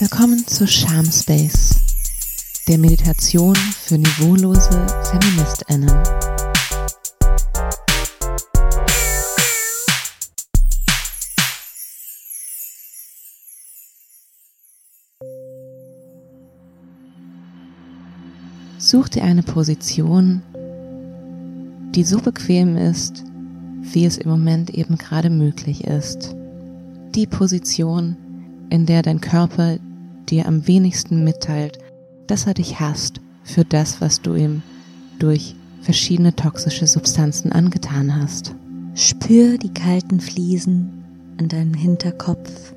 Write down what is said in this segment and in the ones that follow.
Willkommen zu Charm Space, der Meditation für niveaulose FeministInnen. Such dir eine Position, die so bequem ist, wie es im Moment eben gerade möglich ist. Die Position, in der dein Körper dir am wenigsten mitteilt, dass er dich hasst für das, was du ihm durch verschiedene toxische Substanzen angetan hast. Spür die kalten Fliesen an deinem Hinterkopf.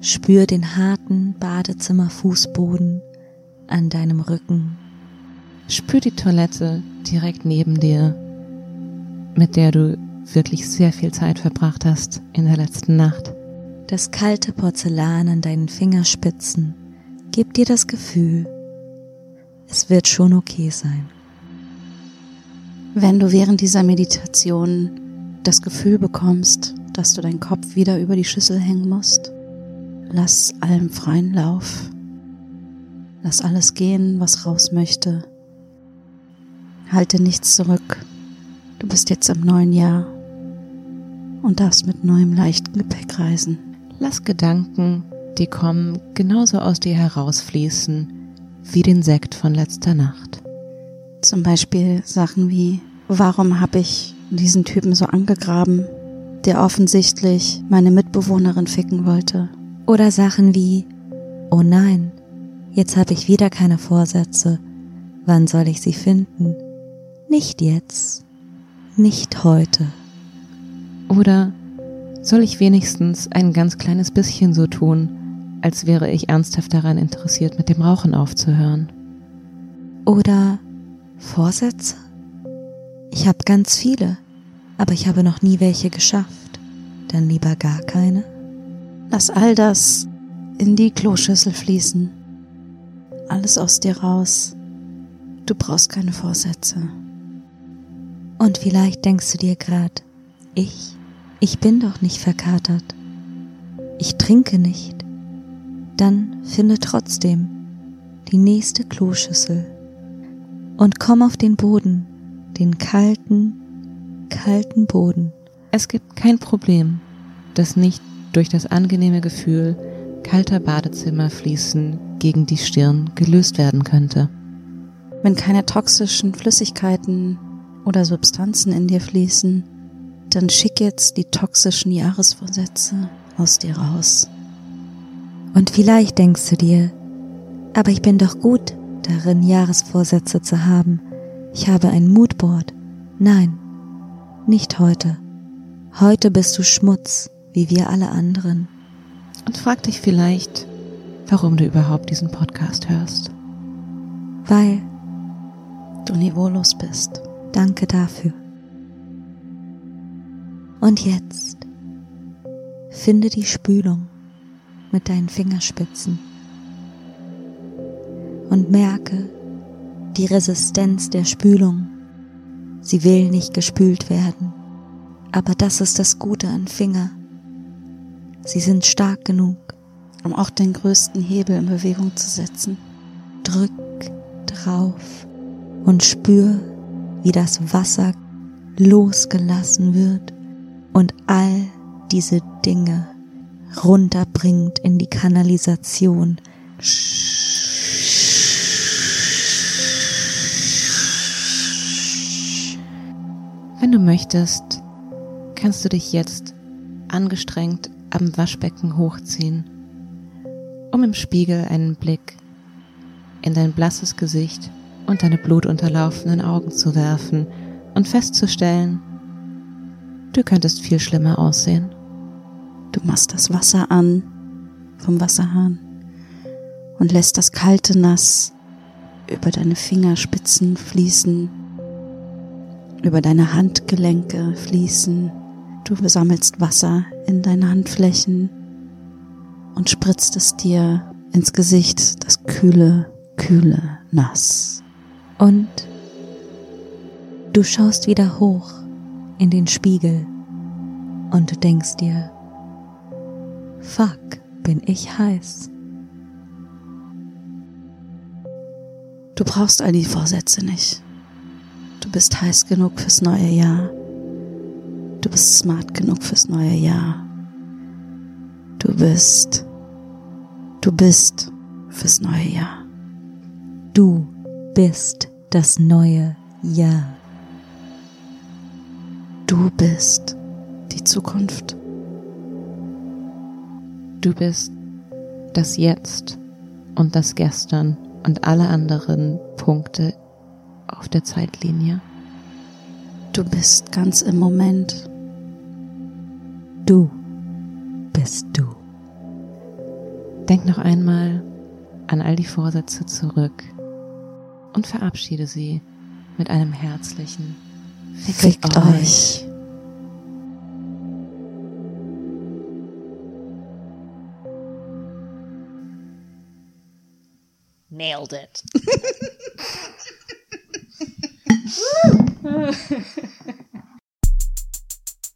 Spür den harten Badezimmerfußboden an deinem Rücken. Spür die Toilette direkt neben dir, mit der du wirklich sehr viel Zeit verbracht hast in der letzten Nacht. Das kalte Porzellan an deinen Fingerspitzen gibt dir das Gefühl, es wird schon okay sein. Wenn du während dieser Meditation das Gefühl bekommst, dass du deinen Kopf wieder über die Schüssel hängen musst, lass allem freien Lauf. Lass alles gehen, was raus möchte. Halte nichts zurück. Du bist jetzt im neuen Jahr und darfst mit neuem leichten Gepäck reisen. Lass Gedanken, die kommen, genauso aus dir herausfließen wie den Sekt von letzter Nacht. Zum Beispiel Sachen wie, warum habe ich diesen Typen so angegraben, der offensichtlich meine Mitbewohnerin ficken wollte? Oder Sachen wie, oh nein, jetzt habe ich wieder keine Vorsätze. Wann soll ich sie finden? Nicht jetzt, nicht heute. Oder soll ich wenigstens ein ganz kleines bisschen so tun, als wäre ich ernsthaft daran interessiert, mit dem Rauchen aufzuhören? Oder Vorsätze? Ich habe ganz viele, aber ich habe noch nie welche geschafft. Dann lieber gar keine? Lass all das in die Kloschüssel fließen. Alles aus dir raus. Du brauchst keine Vorsätze. Und vielleicht denkst du dir grad, ich ich bin doch nicht verkatert. Ich trinke nicht. Dann finde trotzdem die nächste Kloschüssel und komm auf den Boden, den kalten, kalten Boden. Es gibt kein Problem, das nicht durch das angenehme Gefühl kalter Badezimmerfließen gegen die Stirn gelöst werden könnte. Wenn keine toxischen Flüssigkeiten oder Substanzen in dir fließen, dann schick jetzt die toxischen Jahresvorsätze aus dir raus. Und vielleicht denkst du dir, aber ich bin doch gut darin, Jahresvorsätze zu haben. Ich habe ein Moodboard. Nein, nicht heute. Heute bist du Schmutz, wie wir alle anderen. Und frag dich vielleicht, warum du überhaupt diesen Podcast hörst. Weil du niveaulos bist. Danke dafür. Und jetzt finde die Spülung mit deinen Fingerspitzen und merke die Resistenz der Spülung. Sie will nicht gespült werden, aber das ist das Gute an Finger. Sie sind stark genug, um auch den größten Hebel in Bewegung zu setzen. Drück drauf und spür, wie das Wasser losgelassen wird und all diese Dinge runterbringt in die Kanalisation. Wenn du möchtest, kannst du dich jetzt angestrengt am Waschbecken hochziehen, um im Spiegel einen Blick in dein blasses Gesicht und deine blutunterlaufenen Augen zu werfen und festzustellen, Du könntest viel schlimmer aussehen. Du machst das Wasser an vom Wasserhahn und lässt das kalte Nass über deine Fingerspitzen fließen, über deine Handgelenke fließen. Du sammelst Wasser in deine Handflächen und spritzt es dir ins Gesicht, das kühle, kühle Nass. Und du schaust wieder hoch in den Spiegel und du denkst dir, fuck, bin ich heiß. Du brauchst all die Vorsätze nicht. Du bist heiß genug fürs neue Jahr. Du bist smart genug fürs neue Jahr. Du bist, du bist fürs neue Jahr. Du bist das neue Jahr. Du bist die Zukunft. Du bist das Jetzt und das Gestern und alle anderen Punkte auf der Zeitlinie. Du bist ganz im Moment. Du bist du. Denk noch einmal an all die Vorsätze zurück und verabschiede sie mit einem herzlichen Fickt, Fickt euch. euch. Nailed it.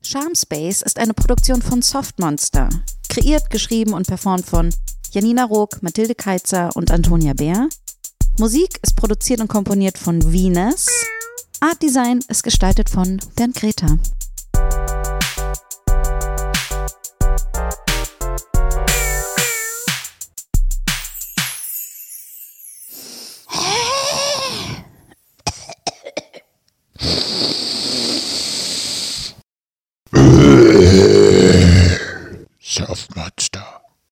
Charmspace ist eine Produktion von Softmonster. Kreiert, geschrieben und performt von Janina Rook, Mathilde Keitzer und Antonia Bär. Musik ist produziert und komponiert von Venus. Art Design ist gestaltet von Bernd Greta.